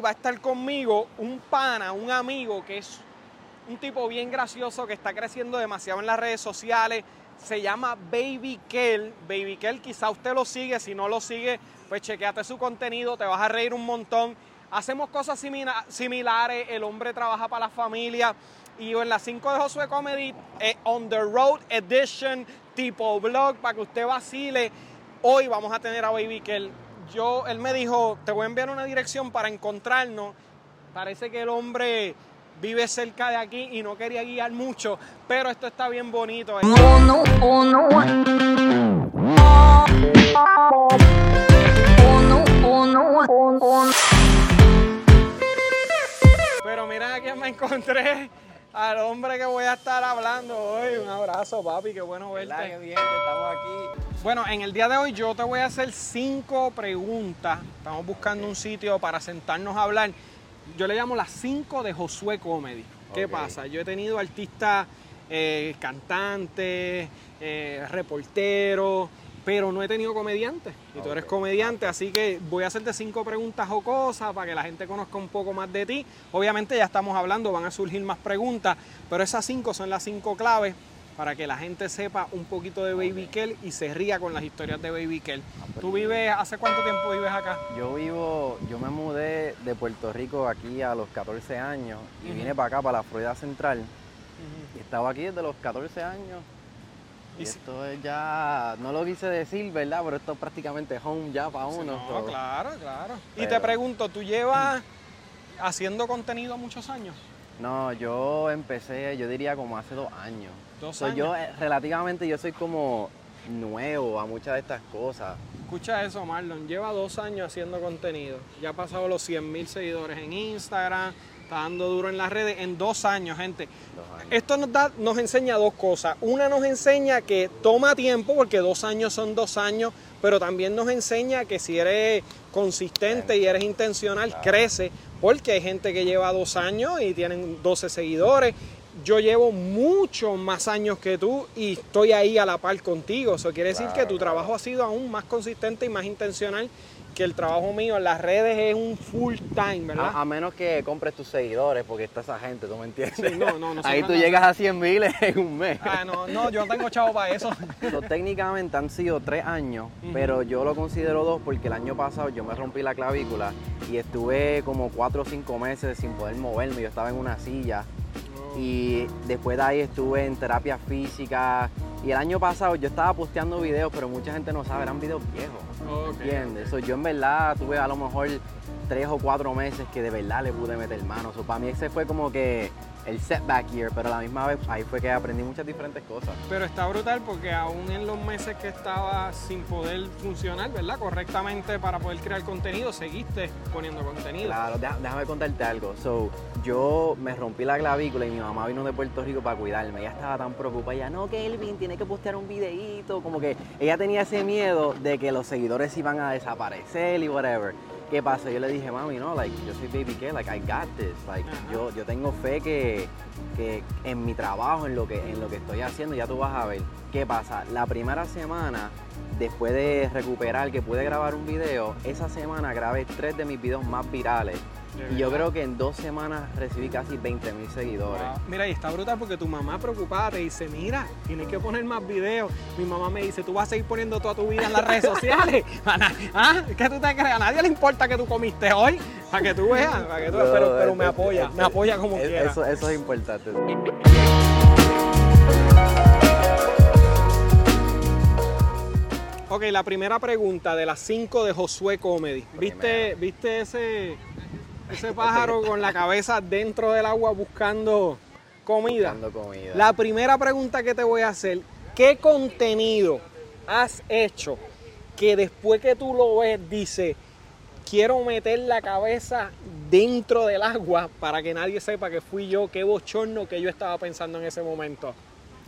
va a estar conmigo un pana, un amigo que es un tipo bien gracioso que está creciendo demasiado en las redes sociales. Se llama Baby Kel. Baby Kel, quizá usted lo sigue. Si no lo sigue, pues chequeate su contenido, te vas a reír un montón. Hacemos cosas similares. El hombre trabaja para la familia. Y en las 5 de Josué Comedy, eh, On the Road Edition, tipo blog, para que usted vacile. Hoy vamos a tener a Baby Kel. Yo, él me dijo, te voy a enviar una dirección para encontrarnos. Parece que el hombre vive cerca de aquí y no quería guiar mucho, pero esto está bien bonito. Pero mira quién me encontré. Al hombre que voy a estar hablando hoy. Un abrazo, papi, qué bueno verte. Qué bien que estamos aquí. Bueno, en el día de hoy yo te voy a hacer cinco preguntas. Estamos buscando un sitio para sentarnos a hablar yo le llamo las 5 de Josué Comedy. ¿Qué pasa? Yo he tenido artistas, eh, cantantes, eh, reporteros, pero no he tenido comediantes. Y tú eres comediante, así que voy a hacerte cinco preguntas o cosas para que la gente conozca un poco más de ti. Obviamente ya estamos hablando, van a surgir más preguntas, pero esas cinco son las cinco claves para que la gente sepa un poquito de Baby Kell y se ría con las historias de Baby Kell. Ah, pues ¿Tú vives, hace cuánto tiempo vives acá? Yo vivo, yo me mudé de Puerto Rico aquí a los 14 años y vine para acá, para la Florida Central. Y estaba aquí desde los 14 años. Y, esto es ya, no lo quise decir, ¿verdad? Pero esto es prácticamente home ya para uno. no, claro, claro. Y te pregunto, ¿tú llevas haciendo contenido muchos años? No, yo empecé, yo diría como hace dos años. ¿Dos años? Yo, eh, relativamente, yo soy como nuevo a muchas de estas cosas. Escucha eso, Marlon. Lleva dos años haciendo contenido. Ya ha pasado los 100 mil seguidores en Instagram. Está dando duro en las redes en dos años, gente. Esto nos, da, nos enseña dos cosas. Una nos enseña que toma tiempo, porque dos años son dos años, pero también nos enseña que si eres consistente y eres intencional, crece, porque hay gente que lleva dos años y tienen 12 seguidores yo llevo muchos más años que tú y estoy ahí a la par contigo. Eso quiere decir que tu trabajo ha sido aún más consistente y más intencional que el trabajo mío en las redes es un full time, ¿verdad? A, menos que compres tus seguidores, porque está esa gente, ¿tú me entiendes? Sí, no, no, no Ahí tú llegas a 100 mil en un mes. Ah, no, no, yo no tengo chavo para eso. técnicamente han sido tres años, pero yo lo considero dos porque el año pasado yo me rompí la clavícula y estuve como cuatro o cinco meses sin poder moverme. Yo estaba en una silla y después de ahí estuve en terapia física. Y el año pasado yo estaba posteando videos, pero mucha gente no sabe, eran videos viejos. ¿Entiendes? yo en verdad tuve a lo mejor tres o cuatro meses que de verdad le pude meter manos. O para mí ese fue como que el setback year, pero a la misma vez ahí fue que aprendí muchas diferentes cosas. Pero está brutal porque aún en los meses que estaba sin poder funcionar, ¿verdad? Correctamente para poder crear contenido, seguiste poniendo contenido. Claro, déjame contarte algo. So, yo me rompí la clavícula y mi mamá vino de Puerto Rico para cuidarme. Ella estaba tan preocupada, ella, no, Kelvin, tiene que postear un videíto. Como que ella tenía ese miedo de que los seguidores iban a desaparecer y whatever. ¿Qué pasa? Yo le dije, mami, no, like, yo soy baby K, like, I got this. Like, yo, yo tengo fe que, que, en mi trabajo, en lo, que, en lo que estoy haciendo, ya tú vas a ver. ¿Qué pasa? La primera semana, después de recuperar que pude grabar un video, esa semana grabé tres de mis videos más virales y yo creo que en dos semanas recibí casi 20 mil seguidores. Mira, y está brutal porque tu mamá preocupada te dice, mira, tienes que poner más videos. Mi mamá me dice, tú vas a seguir poniendo toda tu vida en las redes sociales. ¿Ah? ¿Qué tú te crees? A nadie le importa que tú comiste hoy, para que tú veas, para que tú veas. Pero, pero, me apoya, me apoya como quiera. Eso, eso es importante. Ok, la primera pregunta de las cinco de Josué Comedy. ¿Viste, ¿Viste ese ese pájaro con la cabeza dentro del agua buscando comida. Buscando comida. La primera pregunta que te voy a hacer, ¿qué contenido has hecho que después que tú lo ves dice, quiero meter la cabeza dentro del agua para que nadie sepa que fui yo, qué bochorno que yo estaba pensando en ese momento?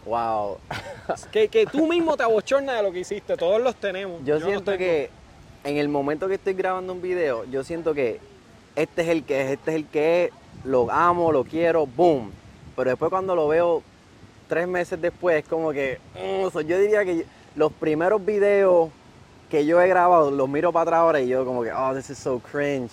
Wow. que, que tú mismo te abochornas de lo que hiciste, todos los tenemos. Yo, siento que en el momento que estoy grabando un video, yo siento que este es el que es, este es el que lo amo, lo quiero, boom. Pero después cuando lo veo tres meses después, como que, mm, yo diría que los primeros videos que yo he grabado, los miro para atrás ahora y yo como que, oh, this is so cringe.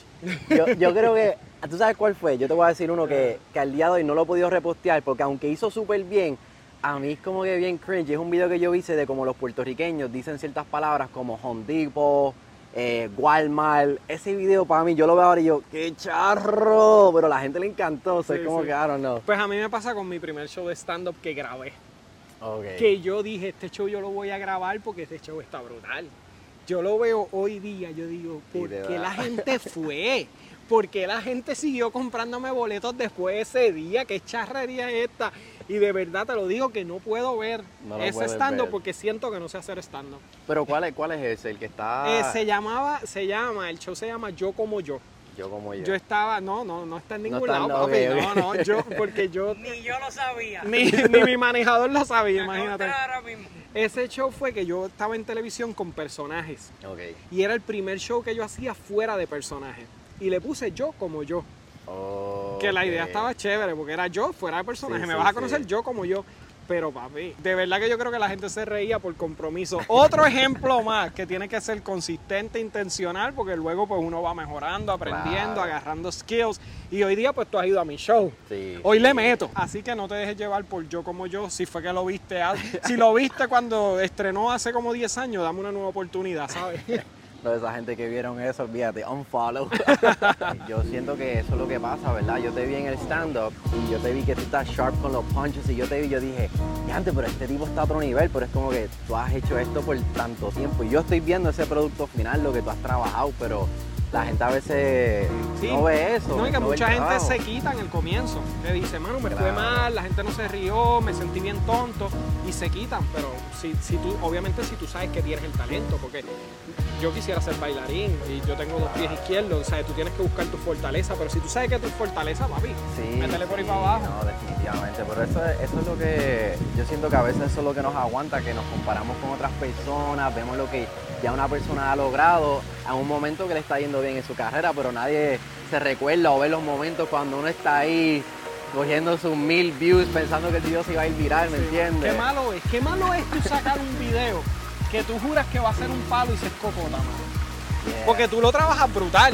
Yo, yo creo que, ¿tú sabes cuál fue? Yo te voy a decir uno que, que al día de hoy no lo he podido repostear porque aunque hizo súper bien, a mí es como que bien cringe. Es un video que yo hice de como los puertorriqueños dicen ciertas palabras como Home Depot, eh, Walmart. Ese video para mí, yo lo veo ahora y yo, ¡qué charro! Pero a la gente le encantó, o sea, Sí, es como sí. que, I don't know. Pues a mí me pasa con mi primer show de stand-up que grabé. Que yo dije, este show yo lo voy a grabar porque este show está brutal. Yo lo veo hoy día, yo digo, ¿por qué la gente fue? ¿Por qué la gente siguió comprándome boletos después de ese día? ¿Qué charrería es esta? Y de verdad te lo digo que no puedo ver No ese ver. porque siento que no sé hacer stand-up. Pero ¿cuál es, ¿cuál es ese? El que está... Eh, se llamaba, se llama, el show se llama Yo como yo. Yo como yo. Yo estaba, no, no, no está en No ningún está, lado, no, papi. No, no, yo, porque yo, Ni yo lo sabía. ni, ni mi manejador lo sabía, imagínate. enterar ahora mismo. Ese show fue que yo estaba en televisión con personajes y era el primer show que yo hacía fuera de personajes. Y le puse yo como yo, que la idea estaba chévere porque era yo fuera de personaje. Sí, Me sí, vas a conocer sí. yo como yo. Pero papi, de verdad que yo creo que la gente se reía por compromiso. Otro ejemplo más que tiene que ser consistente, intencional, porque luego pues uno va mejorando, aprendiendo, agarrando skills. Y hoy día pues tú has ido a mi show. Sí, Hoy sí. le meto. Así que no te dejes llevar por yo como yo. Si fue que lo viste, si lo viste cuando estrenó hace como 10 años, dame una nueva oportunidad, ¿sabes? Toda esa gente que vieron eso, olvídate, unfollow. yo siento que eso es lo que pasa, ¿verdad? Yo te vi en el stand-up y yo te vi que tú estás sharp con los punches y yo te vi, yo dije, antes, pero este tipo está a otro nivel, pero es como que tú has hecho esto por tanto tiempo y yo estoy viendo ese producto final, lo que tú has trabajado, pero la gente a veces Sí. no ve eso. No, y que no mucha gente trabajo. se quita en el comienzo. Te dice, mano, me fue mal, la gente no se rió, me sentí bien tonto. Y se quitan. Pero si, si tú, obviamente si tú sabes que tienes el talento, porque yo quisiera ser bailarín y yo tengo dos pies izquierdos, o sea, tú tienes que buscar tu fortaleza. Pero si tú sabes que tu fortaleza, papi, Sí, métele por ahí sí, para abajo. No, definitivamente. Pero eso es, eso es lo que yo siento que a veces eso es lo que nos aguanta, que nos comparamos con otras personas, vemos lo que ya una persona ha logrado a un momento que le está yendo bien en su carrera, pero nadie se recuerda o ve los momentos cuando uno está ahí cogiendo sus mil views pensando que el video se iba a ir viral, ¿me entiendes? Qué malo es, qué malo es tú sacar un video que tú juras que va a ser un palo y se escopota, mano. Yeah. Porque tú lo trabajas brutal.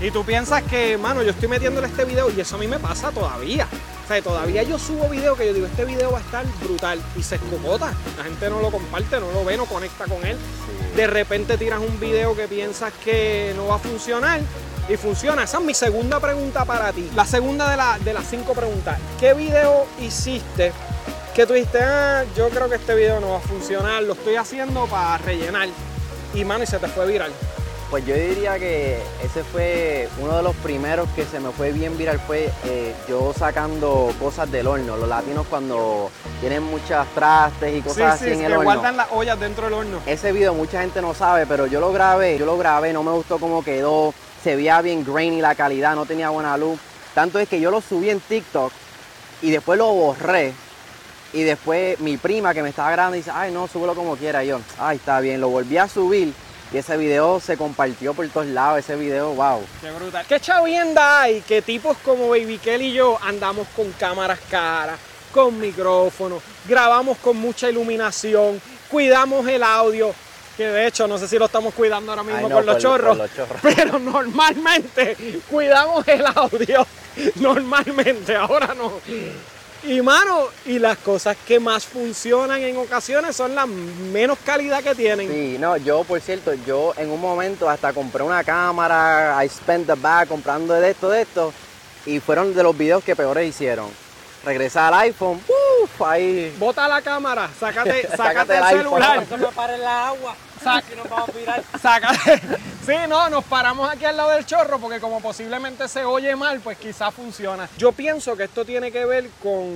Y tú piensas que, mano, yo estoy metiéndole este video y eso a mí me pasa todavía. O sea, todavía yo subo video que yo digo, este video va a estar brutal y se escopota. La gente no lo comparte, no lo ve, no conecta con él. Sí. De repente tiras un video que piensas que no va a funcionar y funciona. Esa es mi segunda pregunta para ti. La segunda de, la- de las cinco preguntas. ¿Qué video hiciste que tú dijiste, ah, yo creo que este video no va a funcionar, lo estoy haciendo para rellenar? Y, mano, y se te fue viral. Pues yo diría que ese fue uno de los primeros que se me fue bien viral, fue eh, yo sacando cosas del horno. Los latinos cuando tienen muchas trastes y cosas sí, así sí, en el que horno. guardan las ollas dentro del horno. Ese video mucha gente no sabe, pero yo lo grabé, yo lo grabé, no me gustó cómo quedó, se veía bien grainy la calidad, no tenía buena luz. Tanto es que yo lo subí en TikTok y después lo borré. Y después mi prima que me estaba grabando dice, ay no, súbelo como quiera. Y yo, ay, está bien, lo volví a subir y ese video se compartió por todos lados. Ese video, wow. Qué brutal. ¿Qué chavienda hay que tipos como Baby Kelly y yo andamos con cámaras caras, con micrófonos, grabamos con mucha iluminación, cuidamos el audio, que de hecho no sé si lo estamos cuidando ahora mismo Ay, no, con los por- chorros, por los chorros. pero normalmente cuidamos el audio, normalmente, ahora no. Y mano, y las cosas que más funcionan en ocasiones son las menos calidad que tienen. Sí, no, yo por cierto, yo en un momento hasta compré una cámara, I spent the bag comprando de esto, de esto, y fueron de los videos que peores hicieron. Regresé al iPhone, uff, ahí. Bota la cámara, sácate, sácate, Sácate el el celular. iPhone. No me pare la agua. Sac- Si nos vamos a virar. Sácate. Sí, no, nos paramos aquí al lado del chorro porque como posiblemente se oye mal, pues quizás funciona. Yo pienso que esto tiene que ver con,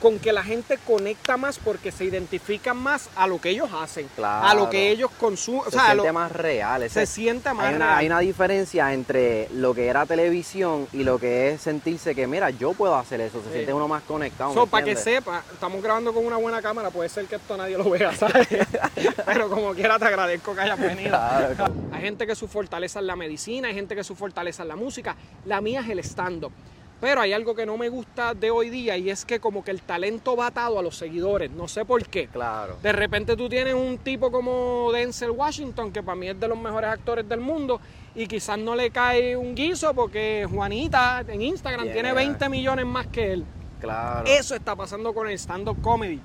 con que la gente conecta más porque se identifican más a lo que ellos hacen, a Claro. lo que ellos consumen, o Se sea, a siente lo- más real. ese- se siente más hay una, real. hay una diferencia entre lo que era televisión y lo que es sentirse que, mira, yo puedo hacer eso. Se Sí. siente uno más conectado. So, ¿me para que sepa, estamos grabando con una buena cámara, puede ser que esto nadie lo vea, ¿sabes? Pero como quiera te agradezco que hayas venido. Claro. Hay gente que su fortaleza es la medicina, hay gente que su fortaleza es la música. La mía es el stand-up. Pero hay algo que no me gusta de hoy día y es que como que el talento va atado a los seguidores, no sé por qué. Claro. De repente tú tienes un tipo como Denzel Washington, que para mí es de los mejores actores del mundo, y quizás no le cae un guiso porque Juanita en Instagram Yeah. tiene 20 millones más que él. Claro. Eso está pasando con el stand-up comedy.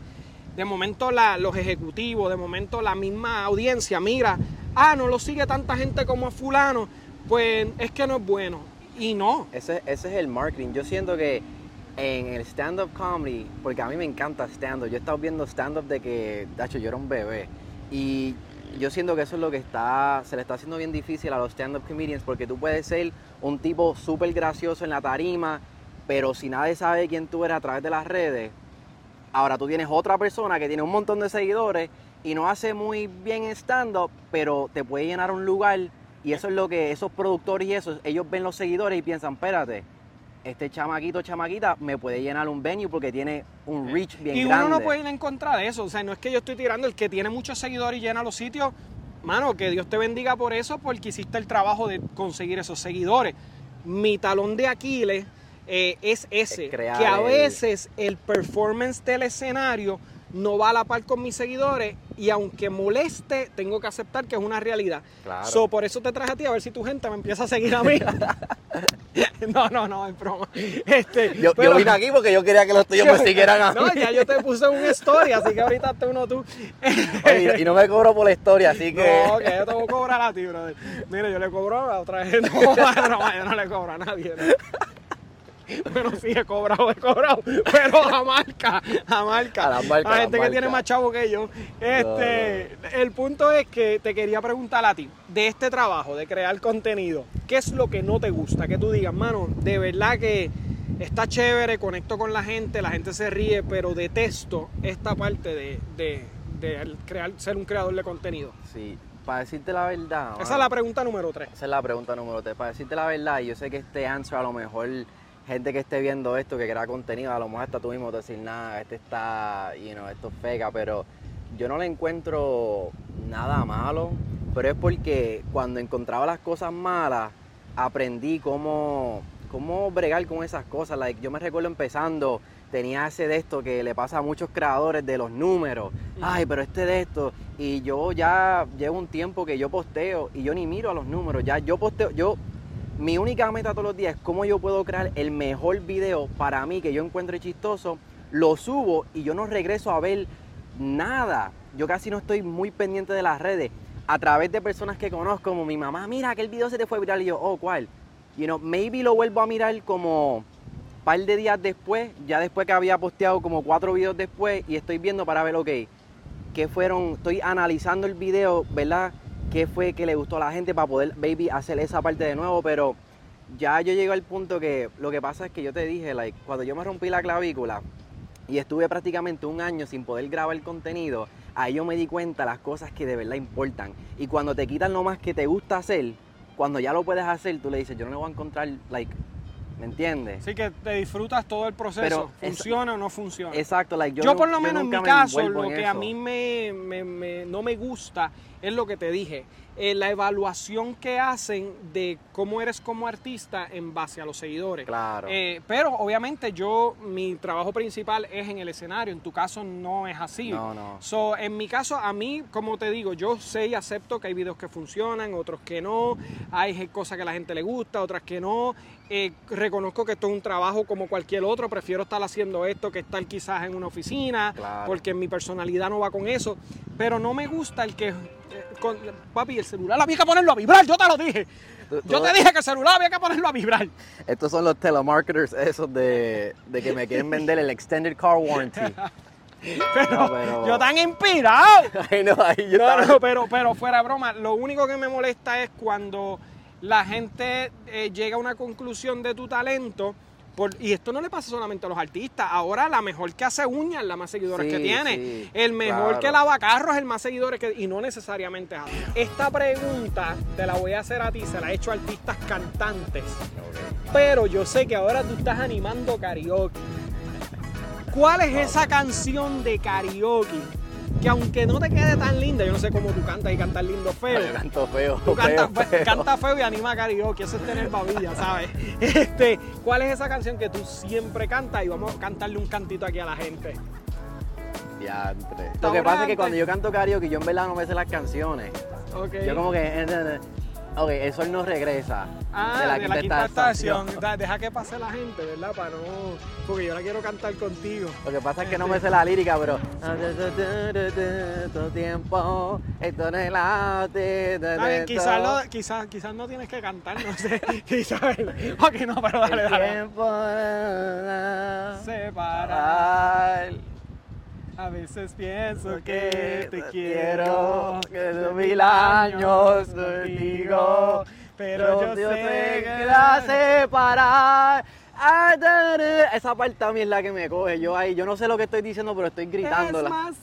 De momento la- los ejecutivos, de momento la misma audiencia mira, ah, no lo sigue tanta gente como a fulano, pues es que no es bueno. Y no. Ese, ese es el marketing. Yo siento que en el stand-up comedy, porque a mí me encanta stand-up, yo he estado viendo stand-up de que, de yo era un bebé. Y yo siento que eso es lo que está, se le está haciendo bien difícil a los stand-up comedians, porque tú puedes ser un tipo súper gracioso en la tarima, pero si nadie sabe quién tú eres a través de las redes, ahora tú tienes otra persona que tiene un montón de seguidores y no hace muy bien en stand-up, pero te puede llenar un lugar y eso es lo que esos productores y eso, ellos ven los seguidores y piensan, espérate, este chamaquito, chamaquita me puede llenar un venue porque tiene un reach bien y grande. uno no puede ir en contra de eso. O sea, no es que yo estoy tirando el que tiene muchos seguidores y llena los sitios. Mano, que Dios te bendiga por eso, porque hiciste el trabajo de conseguir esos seguidores. Mi talón de Aquiles eh, es ese, Es que a veces el performance del escenario no va a la par con mis seguidores y aunque moleste, tengo que aceptar que es una realidad. Claro. So, por eso te traje a ti, a ver si tu gente me empieza a seguir a mí. no, no, no, es broma. Este, Yo, yo pero- vine aquí porque yo quería que los tuyos me siguieran a mí. no, ya yo te puse una story, así que ahorita hazte uno tú. Oye, y no me cobro por la historia, así que... No, que yo te voy a cobrar a ti, brother. Mira, yo le cobro a otra vez. No, no, yo no le cobro a nadie. ¿no? Bueno, sí, he cobrado, he cobrado, pero a marca, a marca. A las marcas, A a gente que tiene más chavo que yo. Este, el punto es que te quería preguntar a ti, de este trabajo, de crear contenido, ¿qué es lo que no te gusta? Que tú digas, mano, de verdad que está chévere, conecto con la gente, la gente se ríe, pero detesto esta parte de, de- de crear, ser un creador de contenido. Sí, para decirte la verdad... Esa es la pregunta número tres. Esa es la pregunta número 3. Para decirte la verdad, y yo sé que este answer a lo mejor, gente que esté viendo esto, que crea contenido, a lo mejor hasta tú mismo te decir, nada, este está, you know, esto es fega, pero yo no le encuentro nada malo, pero es porque cuando encontraba las cosas malas, aprendí cómo, cómo bregar con esas cosas. Like, yo me recuerdo empezando, tenía ese de esto que le pasa a muchos creadores de los números. Ay, pero este de esto. Y yo ya llevo un tiempo que yo posteo y yo ni miro a los números. Ya yo posteo, yo, mi única meta todos los días es cómo yo puedo crear el mejor video para mí que yo encuentre chistoso. Lo subo y yo no regreso a ver nada. Yo casi no estoy muy pendiente de las redes. A través de personas que conozco, como mi mamá, mira, aquel video se te fue viral. Y yo, oh, ¿cuál? You know, maybe lo vuelvo a mirar como par de días después, ya después que había posteado como cuatro videos después y estoy viendo para ver, ok, qué fueron, estoy analizando el video, ¿verdad? ¿Qué fue que le gustó a la gente para poder, baby, hacer esa parte de nuevo? Pero ya yo llego al punto que lo que pasa es que yo te dije, like, cuando yo me rompí la clavícula y estuve prácticamente un año sin poder grabar contenido, ahí yo me di cuenta las cosas que de verdad importan. Y cuando te quitan lo más que te gusta hacer, cuando ya lo puedes hacer, tú le dices, yo no le voy a encontrar, like, ¿me entiendes? Así que te disfrutas todo el proceso. Pero es- ¿Funciona o no funciona? Exacto, like, yo, yo, por lo menos en mi caso, lo que a mí me, me- me- no me gusta es lo que te dije. Eh, la evaluación que hacen de cómo eres como artista en base a los seguidores. Claro. Eh, pero obviamente yo, mi trabajo principal es en el escenario. En tu caso no es así. No, no. So, en mi caso, a mí, como te digo, yo sé y acepto que hay videos que funcionan, otros que no. Hay cosas que a la gente le gusta, otras que no. Eh, reconozco que esto es un trabajo como cualquier otro. Prefiero estar haciendo esto que estar quizás en una oficina, Claro. porque mi personalidad no va con eso. Pero no me gusta el que. Con- papi, el celular había que ponerlo a vibrar, yo te lo dije. Yo te dije que el celular había que ponerlo a vibrar. Estos son los telemarketers esos de, de que me quieren vender el extended car warranty. Pero, No, pero- yo tan inspirado. Ay, no, ahí yo No, no, pero, pero fuera broma, lo único que me molesta es cuando la gente eh, llega a una conclusión de tu talento. Por- y esto no le pasa solamente a los artistas. Ahora la mejor que hace uñas es la más seguidores Sí, que tiene. sí, el mejor claro. que lava carros es el más seguidores que. Y no necesariamente es así. Esta pregunta te la voy a hacer a ti, se la he hecho a artistas cantantes. Pero yo sé que ahora tú estás animando karaoke. ¿Cuál es esa canción de karaoke que aunque no te quede tan linda, yo no sé cómo tú cantas y cantas lindo feo. Yo canto feo. Tú cantas feo, fe- feo. canta feo y anima karaoke, eso es tener babilla, ¿sabes? Este, ¿Cuál es esa canción que tú siempre cantas? Y vamos a cantarle un cantito aquí a la gente. Diantre. Lo que pasa es que cuando yo canto karaoke, yo en verdad no me sé las canciones. Ok. Yo como que... Ok, el sol no regresa. Ah, de la quinta, estación. Deja que pase la gente, ¿verdad? Para no. Porque yo la quiero cantar contigo. Lo que pasa es que no me sé la lírica, pero... Todo tiempo, esto no es la... Quizás, quizás, quizás no tienes que cantar, no sé. quizás. Ok, no, pero dale, El dale. tiempo Separa. Separar A veces pienso que te quiero. que son mil años contigo, Pero yo sé que la separar. Esa parte también es la que me coge. Yo ahí, yo no sé lo que estoy diciendo, pero estoy es gritándola. más,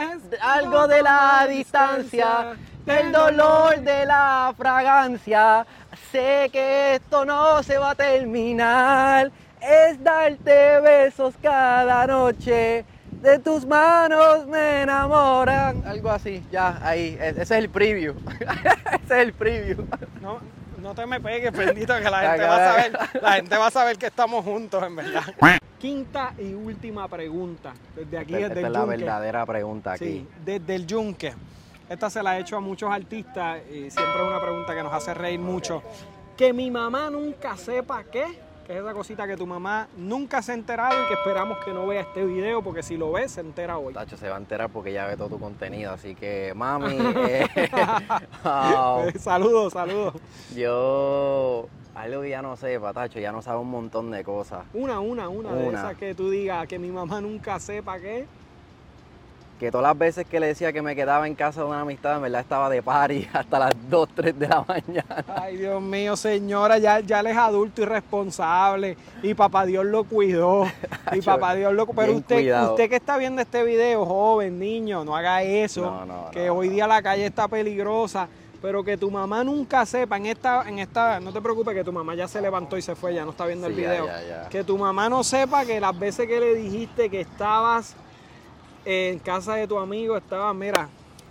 es Algo de la distancia, del dolor de la fragancia. Sé que esto no se va a terminar. Es darte besos cada noche. De tus manos me enamoran. Algo así, ya, ahí. e- Ese es el preview. Ese es el preview. No, no te me pegues, bendito, que la gente va a saber, la gente va a saber que estamos juntos, en verdad. Quinta y última pregunta, desde aquí, desde esta el es la yunque. verdadera pregunta aquí. Sí, desde el yunque. Esta se la he hecho a muchos artistas y siempre es una pregunta que nos hace reír mucho. Que mi mamá nunca sepa qué, que es esa cosita que tu mamá nunca se ha enterado y que esperamos que no vea este video porque si lo ve se entera hoy. Tacho se va a enterar porque ya ve todo tu contenido, así que mami, eh, oh, saludos, saludos. yo algo que ya no sepa, Tacho, ya no sabe un montón de cosas. Una, una, una, de esas que tú digas que mi mamá nunca sepa qué. Que todas las veces que le decía que me quedaba en casa de una amistad, en verdad estaba de party hasta las 2, 3 de la mañana. Ay, Dios mío, señora, ya, ya él es adulto y responsable. Y papá Dios lo cuidó. Y papá Dios lo Pero usted, cuidado. usted que está viendo este video, joven, niño, no haga eso. No, no, que no, hoy día la calle está peligrosa. Pero que tu mamá nunca sepa en esta, en esta, no te preocupes que tu mamá ya se levantó y se fue, ya no está viendo el ya, video. ya, ya. Que tu mamá no sepa que las veces que le dijiste que estabas en casa de tu amigo, estabas, mira,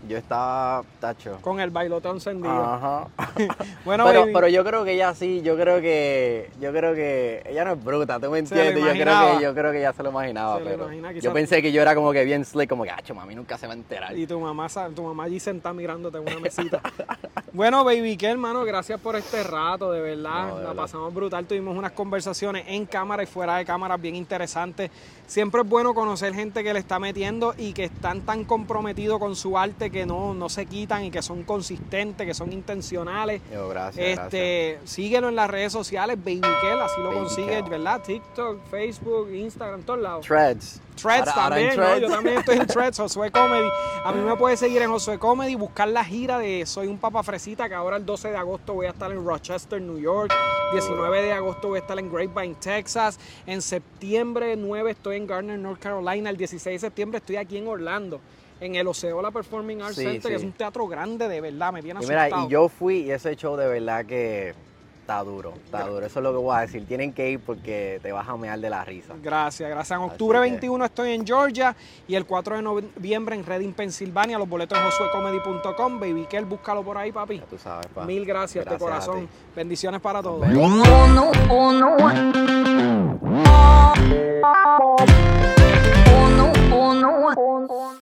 Yo estaba, Tacho. con el bailotón encendido. Ajá. Bueno, pero, baby, pero yo creo que ella sí, yo creo que, yo creo que ella no es bruta, tú me entiendes, yo creo que, yo creo que ella se lo imaginaba, Se lo pero imagina, yo pensé que yo era como que bien slick, como que, acho, mami nunca se va a enterar. Y tu mamá, tu mamá allí sentada mirándote en una mesita. bueno, baby, que hermano, gracias por este rato, de verdad. No, de La verdad. pasamos brutal. Tuvimos unas conversaciones en cámara y fuera de cámara bien interesantes. Siempre es bueno conocer gente que le está metiendo y que están tan comprometidos con su arte que no, no se quitan y que son consistentes, que son intencionales. Yo, gracias, gracias. Este, síguelo en las redes sociales, Baby Kel, así lo Baby consigues, Kel. ¿verdad? TikTok, Facebook, Instagram, todos lados. Threads. Threads Ahora- ahora en también, ¿no? Threads. Yo también estoy en Threads, Josué Comedy. A mí me puedes seguir en Josué Comedy, buscar la gira de Soy un Papa Fresita, que ahora el 12 de agosto voy a estar en Rochester, New York. 19 de agosto voy a estar en Grapevine, Texas. En septiembre 9 estoy en Gardner, North Carolina. El 16 de septiembre estoy aquí en Orlando, en el Oceola Performing Arts Sí, Center, que es un teatro grande de verdad, me tiene Y mira, asustado. y yo fui y ese show de verdad que está duro, está duro. Eso es lo que voy a decir. Tienen que ir porque te vas a mear de la risa. Gracias, gracias. En octubre que- 21 estoy en Georgia y el 4 de noviembre en Reading, Pensilvania. Los boletos en josuecomedy.com. Baby Kel, búscalo por ahí, papi. Ya tú sabes, pa. Mil gracias, de Gracias corazón. ti. Bendiciones para todos. vemos. Oh no, oh no.